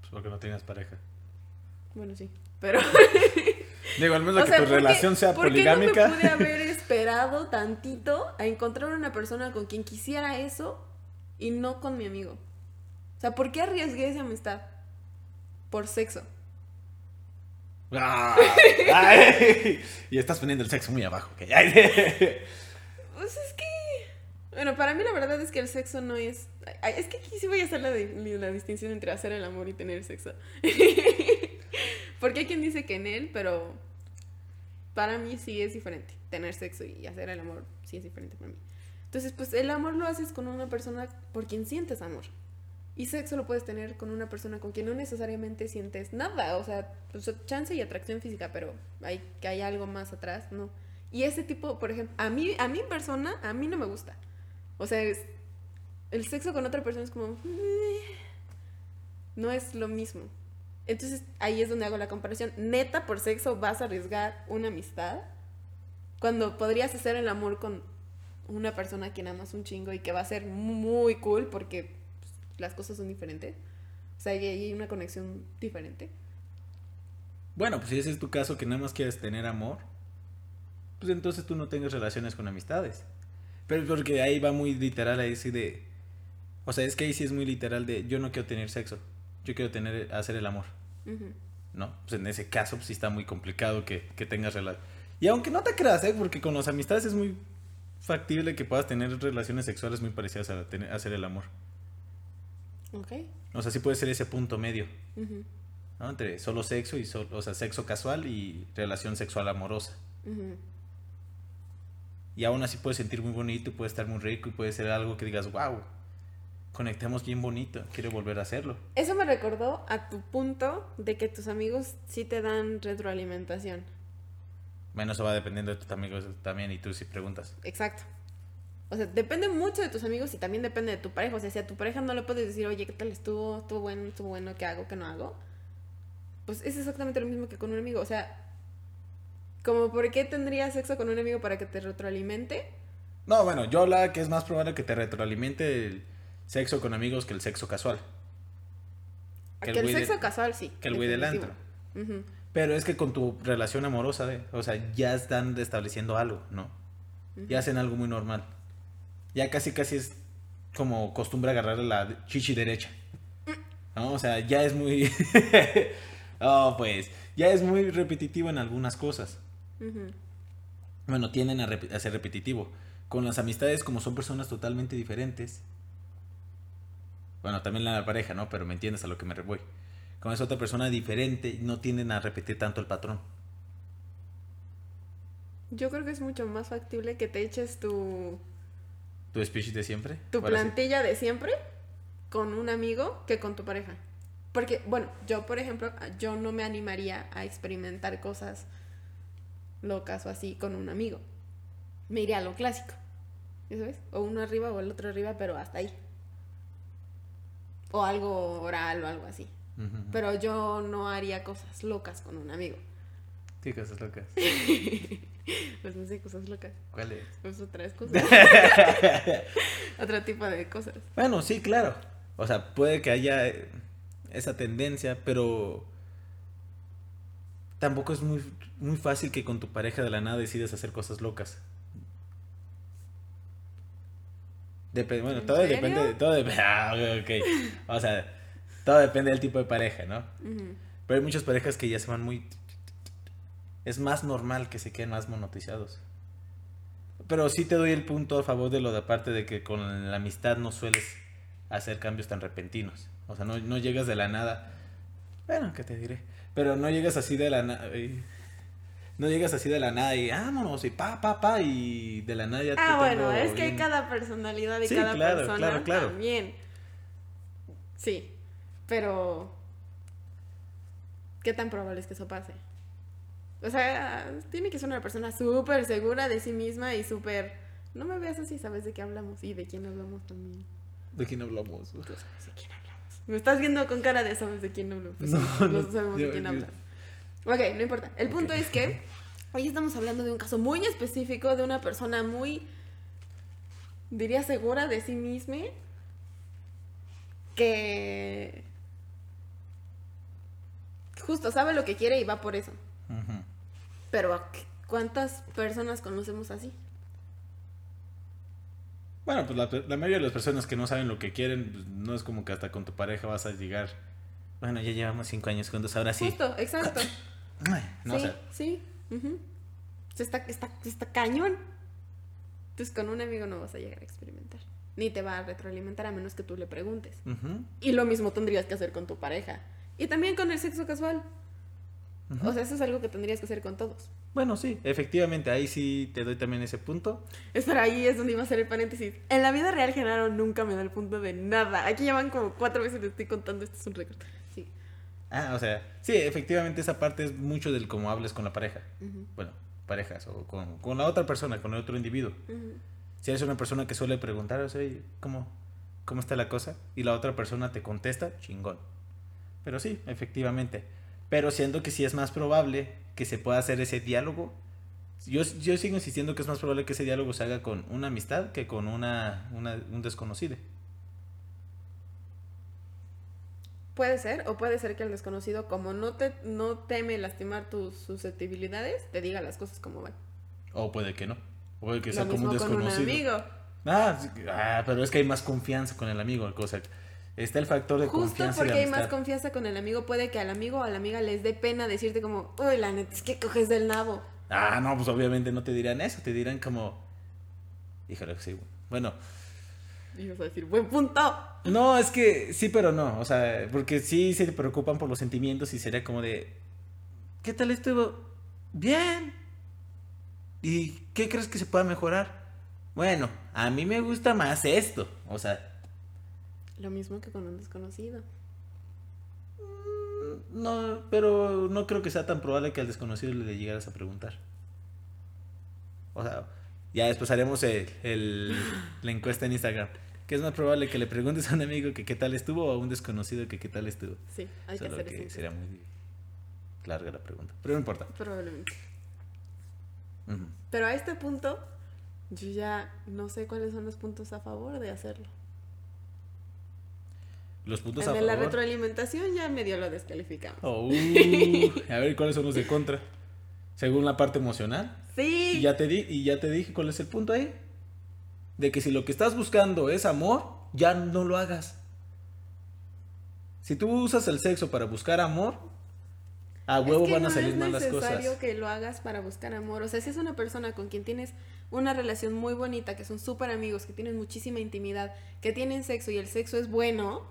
Pues porque no tenías pareja. Bueno, sí, pero... Digo, al menos o que tu relación sea poligámica. ¿por qué no me pude haber esperado tantito a encontrar una persona con quien quisiera eso y no con mi amigo? O sea, ¿por qué arriesgué esa amistad? Por sexo. Ah, y estás poniendo el sexo muy abajo. pues es que. Bueno, para mí la verdad es que el sexo no es. Es que aquí sí voy a hacer la, la distinción entre hacer el amor y tener sexo. Porque hay quien dice que en él, pero para mí sí es diferente. Tener sexo y hacer el amor sí es diferente para mí. Entonces, pues el amor lo haces con una persona por quien sientes amor. Y sexo lo puedes tener con una persona con quien no necesariamente sientes nada. O sea, pues, chance y atracción física, pero hay, que hay algo más atrás, ¿no? Y ese tipo, por ejemplo, a mí, a mí persona, a mí no me gusta. O sea, el sexo con otra persona es como... No es lo mismo. Entonces ahí es donde hago la comparación. Neta, por sexo vas a arriesgar una amistad cuando podrías hacer el amor con una persona a quien amas un chingo y que va a ser muy cool porque las cosas son diferentes. O sea, ahí hay una conexión diferente. Bueno, pues si ese es tu caso que nada más quieres tener amor, pues entonces tú no tengas relaciones con amistades. Pero porque ahí va muy literal ahí sí de... O sea, es que ahí sí es muy literal de yo no quiero tener sexo yo quiero tener, hacer el amor. ¿No? Pues en ese caso, pues sí está muy complicado que, que tengas relación. Y aunque no te creas, ¿eh? Porque con las amistades es muy factible que puedas tener relaciones sexuales muy parecidas a, tener, hacer el amor. Ok. O sea, sí puede ser ese punto medio. ¿no? Entre solo sexo y solo, o sea, sexo casual y relación sexual amorosa. Y aún así puedes sentir muy bonito y puede estar muy rico y puede ser algo que digas, wow, conectemos bien bonito, quiero volver a hacerlo. Eso me recordó a tu punto de que tus amigos sí te dan retroalimentación. Bueno, eso va dependiendo de tus amigos también y tú si preguntas. Exacto. O sea, depende mucho de tus amigos y también depende de tu pareja. O sea, si a tu pareja no le puedes decir, oye, ¿qué tal estuvo? ¿Estuvo bueno? ¿Estuvo bueno? ¿Qué hago? ¿Qué no hago? Pues es exactamente lo mismo que con un amigo. O sea, como ¿por qué tendrías sexo con un amigo para que te retroalimente? No, bueno, yo hablaba que es más probable que te retroalimente el sexo con amigos que el sexo casual. Que, el, sexo casual sí. Que el güey del antro. Pero es que con tu relación amorosa, ¿eh? o sea, ya están estableciendo algo, ¿no? Ya hacen algo muy normal. Ya casi, casi es como costumbre agarrar la chichi derecha. ¿No? O sea, ya es muy... oh, pues, ya es muy repetitivo en algunas cosas. Bueno, tienden a, a ser repetitivo. Con las amistades, como son personas totalmente diferentes, bueno, también la pareja, ¿no? Pero me entiendes a lo que me voy. Con esa otra persona diferente, no tienden a repetir tanto el patrón. Yo creo que es mucho más factible que te eches tu... ¿Tu speech de siempre? Tu plantilla de siempre con un amigo que con tu pareja. Porque, bueno, yo, por ejemplo, yo no me animaría a experimentar cosas locas o así con un amigo. Me iría a lo clásico. ¿Sabes? O uno arriba o el otro arriba, pero hasta ahí o algo oral o algo así. Pero yo no haría cosas locas con un amigo. ¿Qué cosas locas? pues no sé, cosas locas. ¿Cuáles? Pues otras cosas. Otro tipo de cosas. Bueno, sí, claro. O sea, puede que haya eh, esa tendencia, pero tampoco es muy, muy fácil que con tu pareja de la nada decidas hacer cosas locas. Dep- bueno, ¿En todo serio? depende, todo depende, ah, ok, o sea, todo depende del tipo de pareja, ¿no? Pero hay muchas parejas que ya se van muy... Es más normal que se queden más monotizados. Pero sí te doy el punto a favor de lo de aparte de que con la amistad no sueles hacer cambios tan repentinos. O sea, no, no llegas de la nada. Bueno, ¿qué te diré? Pero no llegas así de la nada. No llegas así de la nada y vámonos y pa, pa, pa y de la nada ya te Ah, bueno, es que hay cada personalidad y Sí, cada claro, persona claro, claro. también. Sí, pero ¿qué tan probable es que eso pase? O sea, tiene que ser una persona súper segura de sí misma y súper... No me veas así, sabes de qué hablamos y de quién hablamos también. ¿De quién hablamos? Tú sabes de quién hablamos. Me estás viendo con cara de sabes de quién hablo. Pues No, sí, no, sabemos yo- de quién hablas. Ok, no importa. El punto es que hoy estamos hablando de un caso muy específico de una persona muy, diría, segura de sí misma. Que justo sabe lo que quiere y va por eso. Ujú. Pero ¿cuántas personas conocemos así? Bueno, pues la, la mayoría de las personas que no saben lo que quieren, pues, no es como que hasta con tu pareja vas a llegar. Bueno, ya llevamos cinco años juntos, ahora sí. Justo, exacto. No, o sí, sea, sí. está, está, está cañón. Entonces con un amigo no vas a llegar a experimentar. Ni te va a retroalimentar a menos que tú le preguntes. Y lo mismo tendrías que hacer con tu pareja. Y también con el sexo casual. O sea, eso es algo que tendrías que hacer con todos. bueno, sí, efectivamente, ahí sí te doy también ese punto. Espera, ahí es donde iba a ser el paréntesis. En la vida real, Genaro nunca me da el punto de nada. Aquí ya van como cuatro veces le estoy contando. Esto es un récord. Sí. Ah, o sea, sí, efectivamente esa parte es mucho del cómo hables con la pareja. Bueno, parejas o con, con la otra persona, con el otro individuo. Si eres una persona que suele preguntar, o sea, "Oye, ¿cómo, ¿cómo está la cosa? Y la otra persona te contesta, chingón. Pero sí, efectivamente. Pero siendo que sí es más probable que se pueda hacer ese diálogo. Yo, yo sigo insistiendo que es más probable que ese diálogo se haga con una amistad que con una, una- un desconocido. Puede ser, o puede ser que el desconocido, como no te no teme lastimar tus susceptibilidades, te diga las cosas como van. O puede que no. O puede que Lo sea como un mismo con un desconocido. amigo. Ah, ah, pero es que hay más confianza con el amigo. O sea, está el factor de Justo confianza y porque hay más confianza con el amigo, puede que al amigo o a la amiga les dé pena decirte como, uy, la neta, es que coges del nabo. Ah, no, pues obviamente no te dirán eso, te dirán como... Híjole, sí. Bueno, Y vas a decir, buen punto. no, es que sí, pero no. O sea, porque sí se preocupan por los sentimientos y sería como de... ¿Qué tal estuvo? Bien. ¿Y qué crees que se pueda mejorar? Bueno, a mí me gusta más esto. O sea, Lo mismo que con un desconocido. no, pero no creo que sea tan probable que al desconocido le llegaras a preguntar. O sea, ya después haremos el, el- la encuesta en Instagram. ¿Qué es más probable que le preguntes a un amigo que qué tal estuvo o a un desconocido que qué tal estuvo? Sí, hay que hacer que sería muy larga la pregunta. Pero no importa. Probablemente. Pero a este punto, yo ya no sé cuáles son los puntos a favor de hacerlo. Los puntos El a de la retroalimentación ya medio lo descalificamos. Oh, uh, a ver cuáles son los de contra. Según la parte emocional. Sí. Y ya te di, y ya te dije cuál es el punto ahí. De que si lo que estás buscando es amor, ya no lo hagas. Si tú usas el sexo para buscar amor, a Es huevo que van a no salir es mal las necesario cosas. que lo hagas para buscar amor. O sea, si es una persona con quien tienes una relación muy bonita, que son súper amigos, que tienen muchísima intimidad, que tienen sexo y el sexo es bueno,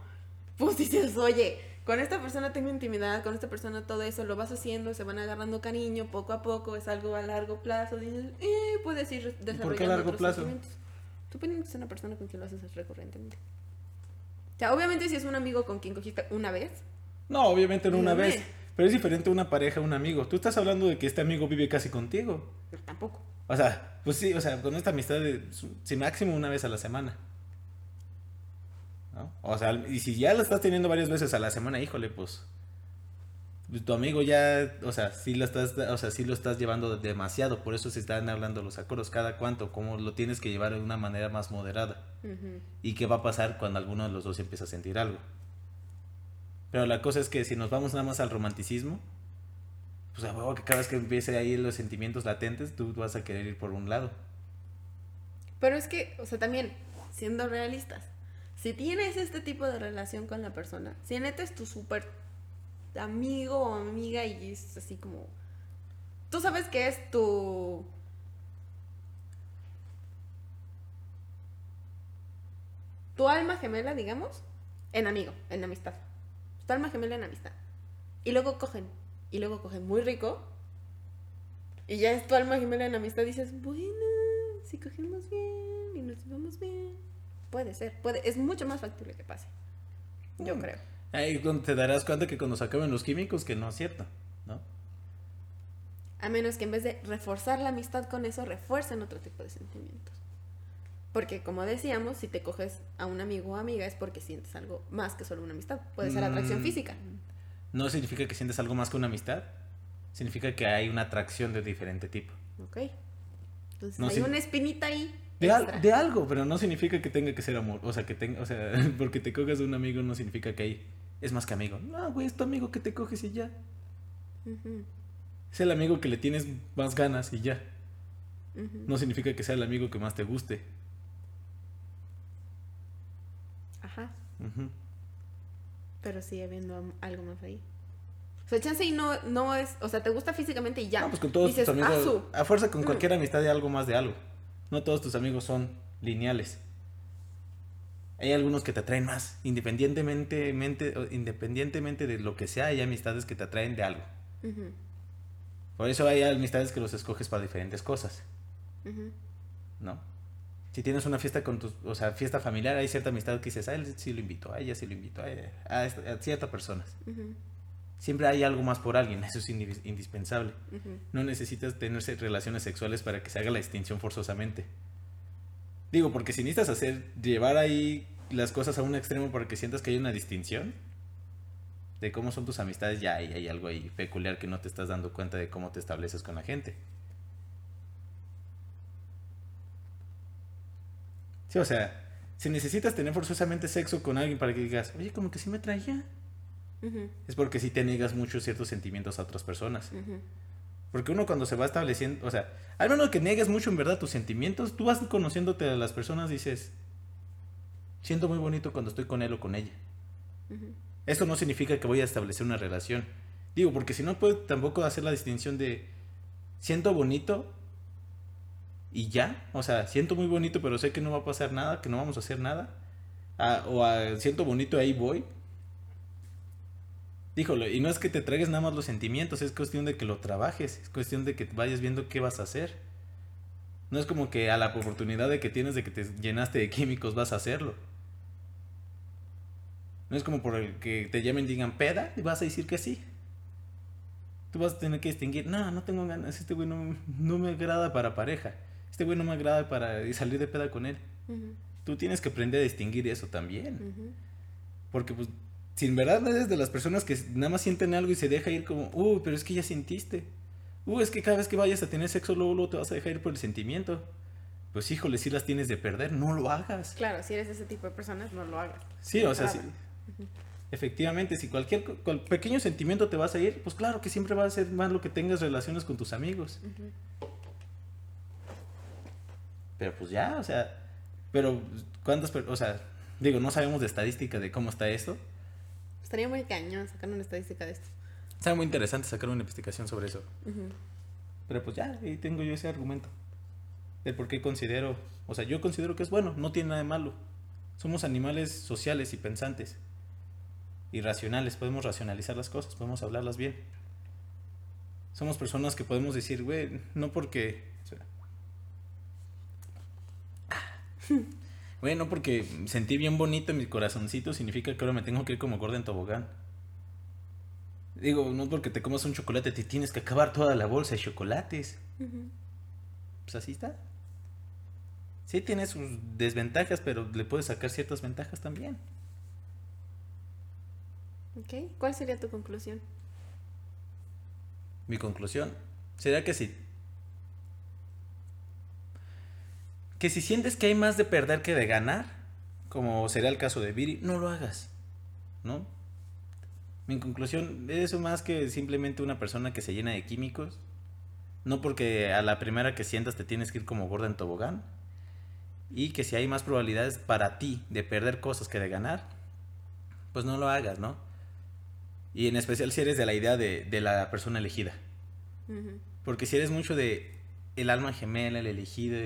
pues dices, oye, con esta persona tengo intimidad, con esta persona todo eso, lo vas haciendo, se van agarrando cariño poco a poco, es algo a largo plazo, dices, eh, puedes ir desarrollando largo otros plazo? sentimientos. Tú piensas que es una persona con quien lo haces recurrentemente. O sea, obviamente si es un amigo con quien cogiste una vez, No, obviamente no una vez. Pero es diferente una pareja a un amigo. Tú estás hablando de que este amigo vive casi contigo. pero tampoco. O sea, pues sí, o sea, con esta amistad de si máximo una vez a la semana. ¿No? O sea, y si ya la estás teniendo varias veces a la semana, híjole, pues tu amigo ya, o sea, sí lo estás, o sea, sí lo estás llevando demasiado, por eso se están hablando los acuerdos, cada cuánto, cómo lo tienes que llevar de una manera más moderada. Y qué va a pasar cuando alguno de los dos empieza a sentir algo. Pero la cosa es que si nos vamos nada más al romanticismo, pues a que cada vez que empiece ahí los sentimientos latentes, tú vas a querer ir por un lado. Pero es que, o sea, también, siendo realistas, si tienes este tipo de relación con la persona, si neta es tu súper amigo o amiga y es así como... Tú sabes que es tu... Tu alma gemela, digamos, en amigo, en amistad. Tu alma gemela en amistad. Y luego cogen, y luego cogen muy rico. Y ya es tu alma gemela en amistad. Dices, bueno, si cogemos bien y nos llevamos bien. Puede ser, puede, es mucho más factible que pase. Yo mm. creo. Ahí te darás cuenta que cuando se acaben los químicos, que no es cierto, ¿no? A menos que en vez de reforzar la amistad con eso, refuercen otro tipo de sentimientos. Porque como decíamos, si te coges a un amigo o amiga es porque sientes algo más que solo una amistad. Puede ser atracción mm, física. No significa que sientes algo más que una amistad. Significa que hay una atracción de diferente tipo. Ok. Entonces hay una espinita ahí. De, algo, pero no significa que tenga que ser amor. O sea, que tenga, o sea, porque te coges a un amigo no significa que hay es más que amigo. No, güey, es tu amigo que te coges y ya. Es el amigo que le tienes más ganas y ya. No significa que sea el amigo que más te guste. Ajá. Pero sigue habiendo algo más ahí. O sea, chance y no, no es. O sea, te gusta físicamente y ya. No, pues con todos tus amigos. Ah, a fuerza con mm. cualquier amistad hay algo más de algo. No todos tus amigos son lineales. Hay algunos que te atraen más, independientemente, independientemente de lo que sea, hay amistades que te atraen de algo. Por eso hay amistades que los escoges para diferentes cosas. ¿No? Si tienes una fiesta con tus, o sea, fiesta familiar, hay cierta amistad que dices, a él sí lo invito, a ella sí lo invito, a, a, ciertas personas. Siempre hay algo más por alguien, eso es indispensable. No necesitas tener relaciones sexuales para que se haga la distinción forzosamente. Digo, porque si necesitas hacer, llevar ahí las cosas a un extremo para que sientas que hay una distinción de cómo son tus amistades, ya hay, hay algo ahí peculiar que no te estás dando cuenta de cómo te estableces con la gente. Sí, o sea, si necesitas tener forzosamente sexo con alguien para que digas, oye, como que sí me traía, es porque sí te niegas mucho ciertos sentimientos a otras personas. Porque uno cuando se va estableciendo, o sea, al menos que niegues mucho en verdad tus sentimientos, tú vas conociéndote a las personas y dices, siento muy bonito cuando estoy con él o con ella. Eso no significa que voy a establecer una relación. Digo, porque si no puedo tampoco hacer la distinción de siento bonito y ya. O sea, siento muy bonito, pero sé que no va a pasar nada, que no vamos a hacer nada. Ah, o a, siento bonito, ahí voy. Díjolo, y no es que te traigas nada más los sentimientos, es cuestión de que lo trabajes, es cuestión de que vayas viendo qué vas a hacer. No es como que a la oportunidad de que tienes de que te llenaste de químicos vas a hacerlo. No es como por el que te llamen y digan peda y vas a decir que sí. Tú vas a tener que distinguir, no, no tengo ganas, este güey no, me agrada para pareja, este güey no me agrada para salir de peda con él. Tú tienes que aprender a distinguir eso también. Porque pues, si en verdad eres de las personas que nada más sienten algo y se deja ir como, uh, pero es que ya sentiste. Uh, es que cada vez que vayas a tener sexo, luego, luego te vas a dejar ir por el sentimiento. Pues híjole, si las tienes de perder, no lo hagas. Claro, si eres ese tipo de personas, no lo hagas. Sí, o sea, sí, Efectivamente, si cualquier pequeño sentimiento te vas a ir, pues claro que siempre va a ser más lo que tengas relaciones con tus amigos. Pero pues ya, o sea, pero ¿cuántas, o sea, digo, no sabemos de estadística de cómo está esto? Estaría muy cañón sacar una estadística de esto. Sería muy interesante sacar una investigación sobre eso. Pero pues ya, ahí tengo yo ese argumento. De por qué considero, o sea, yo considero que es bueno, no tiene nada de malo. Somos animales sociales y pensantes. Y racionales, podemos racionalizar las cosas, podemos hablarlas bien. Somos personas que podemos decir, güey, no porque... Güey, no porque sentí bien bonito en mi corazoncito significa que ahora me tengo que ir como gordo en tobogán. Digo, no porque te comas un chocolate te tienes que acabar toda la bolsa de chocolates. Pues así está. Sí tiene sus desventajas, pero le puedes sacar ciertas ventajas también. Ok, ¿cuál sería tu conclusión? mi conclusión sería que sí. Que si sientes que hay más de perder que de ganar, como sería el caso de Viri, no lo hagas. ¿No? Mi conclusión es más que simplemente una persona que se llena de químicos. No porque a la primera que sientas te tienes que ir como gorda en tobogán. Y que si hay más probabilidades para ti de perder cosas que de ganar, pues no lo hagas, ¿no? Y en especial si eres de la idea de, de la persona elegida. Porque si eres mucho de el alma gemela, el elegido,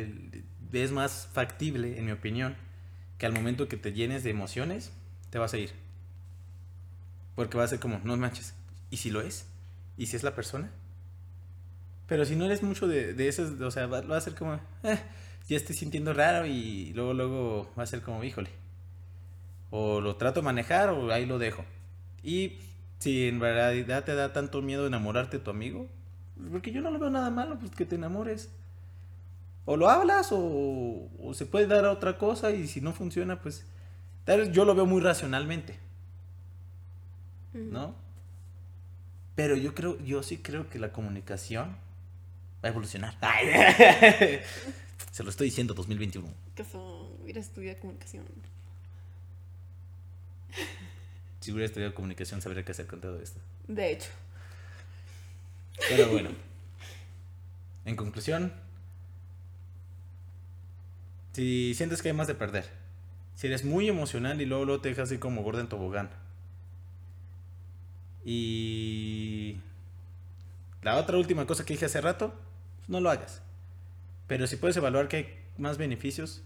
es más factible, en mi opinión, que al momento que te llenes de emociones, te vas a ir. Porque va a ser como, no manches, ¿y si lo es? ¿Y si es la persona? Pero si no eres mucho de, de eso, o sea, va, va a ser como, eh, ya estoy sintiendo raro y luego, luego va a ser como, híjole. O lo trato de manejar o ahí lo dejo. Y si en realidad te da tanto miedo enamorarte de tu amigo, porque yo no lo veo nada malo, pues que te enamores. O lo hablas o, o se puede dar a otra cosa y si no funciona, pues yo lo veo muy racionalmente. ¿No? Pero yo creo, yo sí creo que la comunicación va a evolucionar. Se lo estoy diciendo 2021. Que hubiera estudiado comunicación. Si hubiera estudiado comunicación, sabría qué hacer con todo esto. De hecho. Pero bueno. En conclusión, si sientes que hay más de perder, si eres muy emocional y luego, lo te dejas así como gordo en tobogán, y la otra última cosa que dije hace rato, no lo hagas. Pero si puedes evaluar que hay más beneficios,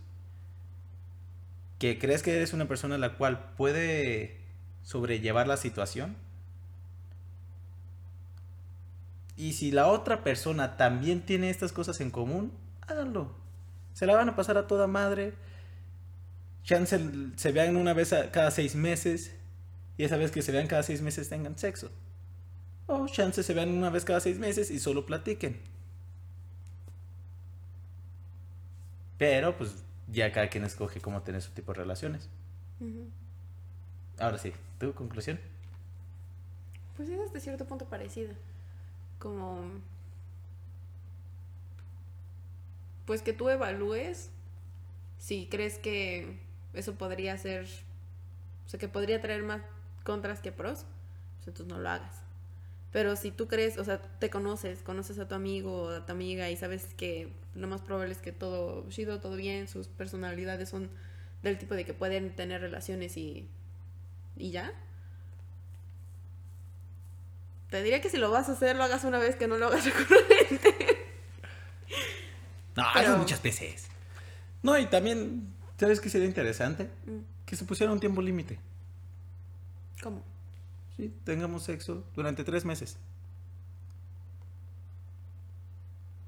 que crees que eres una persona la cual puede sobrellevar la situación, Y si la otra persona también tiene estas cosas en común, háganlo. Se la van a pasar a toda madre. Chance se vean una vez cada seis meses. Y esa vez que se vean cada seis meses tengan sexo. O chance se vean una vez cada seis meses y solo platiquen. Pero pues ya cada quien escoge cómo tener su tipo de relaciones. Ahora sí, ¿tu conclusión? Pues es hasta cierto punto parecido como pues que tú evalúes si crees que eso podría ser, o sea, que podría traer más contras que pros, pues entonces no lo hagas. Pero si tú crees, o sea, te conoces, conoces a tu amigo o a tu amiga y sabes que lo más probable es que todo chido, todo bien, sus personalidades son del tipo de que pueden tener relaciones y, y ya, te diría que si lo vas a hacer, lo hagas una vez, que no lo hagas. No, Pero... muchas veces. No, y también, ¿sabes qué sería interesante? Mm. Que se pusiera un tiempo límite. ¿Cómo? Sí, tengamos sexo durante tres meses.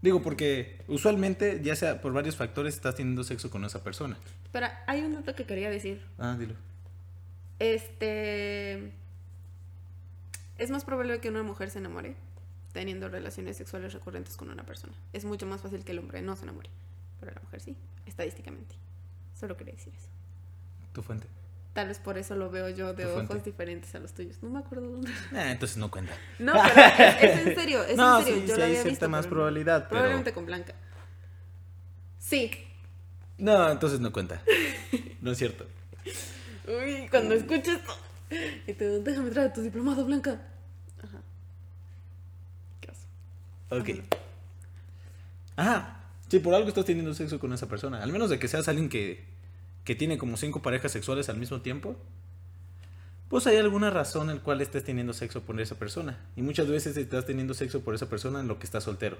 Digo, porque usualmente, ya sea por varios factores, estás teniendo sexo con esa persona. Pero hay un dato que quería decir. Ah, dilo. Este es más probable que una mujer se enamore teniendo relaciones sexuales recurrentes con una persona. Es mucho más fácil que el hombre no se enamore. Pero la mujer sí, estadísticamente. Solo quería decir eso. ¿Tu fuente? Tal vez por eso lo veo yo de ojos diferentes a los tuyos. No me acuerdo dónde. Ah, entonces no cuenta. No, pero es, en serio, es no, en serio. Sí, yo sí lo hay había cierta visto, más pero probabilidad. Probablemente con Blanca. Sí. No, entonces no cuenta. No es cierto. Uy, cuando escuches. Y te déjame traer tu diplomado, Blanca. Ajá. ¿Qué Ok. Ajá. Sí, por algo estás teniendo sexo con esa persona. Al menos de que seas alguien que, que tiene como cinco parejas sexuales al mismo tiempo. Pues hay alguna razón en la cual estés teniendo sexo por esa persona. Y muchas veces estás teniendo sexo por esa persona en lo que estás soltero.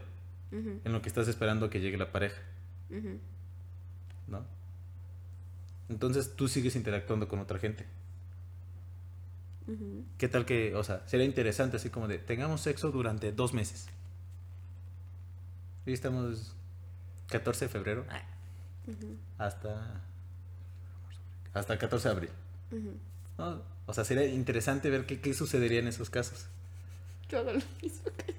En lo que estás esperando que llegue la pareja. ¿No? Entonces tú sigues interactuando con otra gente. ¿Qué tal que, o sea, sería interesante así como de, tengamos sexo durante dos meses? Hoy estamos 14 de febrero. Hasta... Hasta el 14 de abril. O sea, sería interesante ver qué, qué sucedería en esos casos. Todo lo mismo que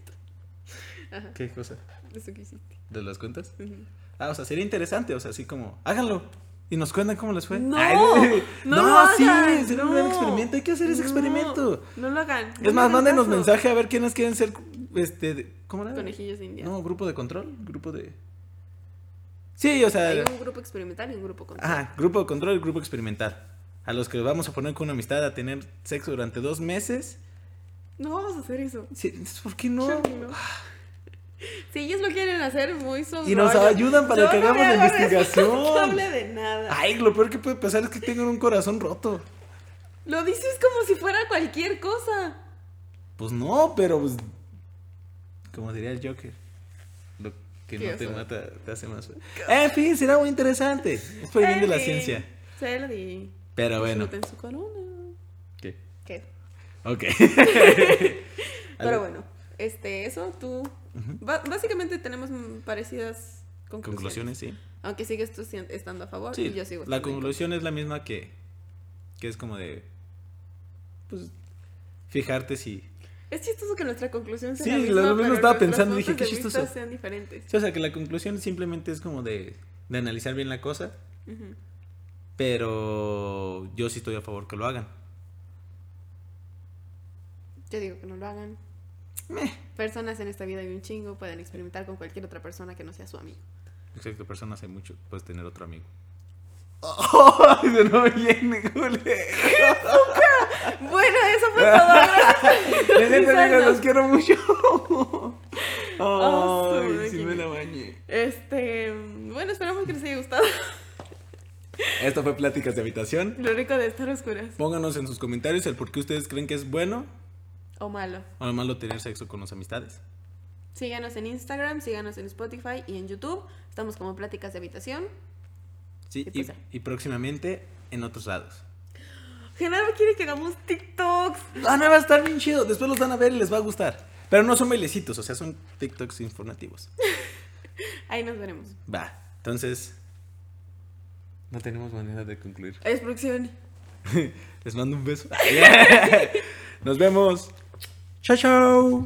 ¿Qué cosa? Eso que hiciste. ¿De las cuentas? Ah, o sea, sería interesante, o sea, así como, háganlo. Y nos cuentan cómo les fue. No, no, no sí, sería un gran experimento. Hay que hacer ese experimento. No lo hagan. Es más, mándenos mensaje a ver quiénes quieren ser este, de- ¿cómo era? Conejillos indios. No, grupo de control, grupo de... Sí, o sea... Hay un grupo experimental y un grupo control. Ajá, grupo de control y grupo experimental. A los que vamos a poner con una amistad a tener sexo durante dos meses. No vamos a hacer eso. Sí, ¿Por qué no? Claro no. Si ellos lo quieren hacer muy su Y nos ayudan para Yo que no hagamos la investigación. responsable de nada. Ay, lo peor que puede pasar es que tengan un corazón roto. Lo dices como si fuera cualquier cosa. Pues no, pero pues. Como diría el Joker. Lo que ¿Qué no te mata te hace más. En fin, será muy interesante. Es por el bien de la ciencia. Celdi. Pero bueno. Disfruten su corona. ¿Qué? ¿Qué? Ok. Pero bueno, este, eso tú. Básicamente tenemos parecidas conclusiones. Conclusiones, sí. Aunque sigues tú estando a favor Sí, y yo sigo la conclusión es la misma que. Que es como de. Pues. Fijarte si. Es chistoso que nuestra conclusión sea Sí, la lo mismo estaba pensando, dije, qué chistoso. sean diferentes. sí, o sea, que la conclusión simplemente es como de. De analizar bien la cosa. Pero. Yo sí estoy a favor que lo hagan. Yo digo que no lo hagan. Meh. Personas en esta vida hay un chingo, pueden experimentar con cualquier otra persona que no sea su amigo. Exacto, personas hay mucho. Puedes tener otro amigo. ¡Ay, de nuevo viene! Bueno, eso fue todo. Gracias. Los quiero mucho. Oh, Ay, sí me la bañé. Este, bueno, esperamos que les haya gustado. Esto fue Pláticas de Habitación. Lo rico de estar oscuras. Pónganos en sus comentarios el por qué ustedes creen que es bueno O malo. o malo tener sexo con las amistades. Síganos en Instagram, síganos en Spotify y en YouTube. Estamos como Pláticas de Habitación. Sí, Y y, pues y próximamente en otros lados. Genaro quiere que hagamos TikToks. Ah, no, va a estar bien chido. Después los van a ver y les va a gustar. Pero no son bailecitos, o sea, son TikToks informativos. Ahí nos veremos. Va, entonces. No tenemos manera de concluir. Es producción. Les mando un beso. Nos vemos. 悄悄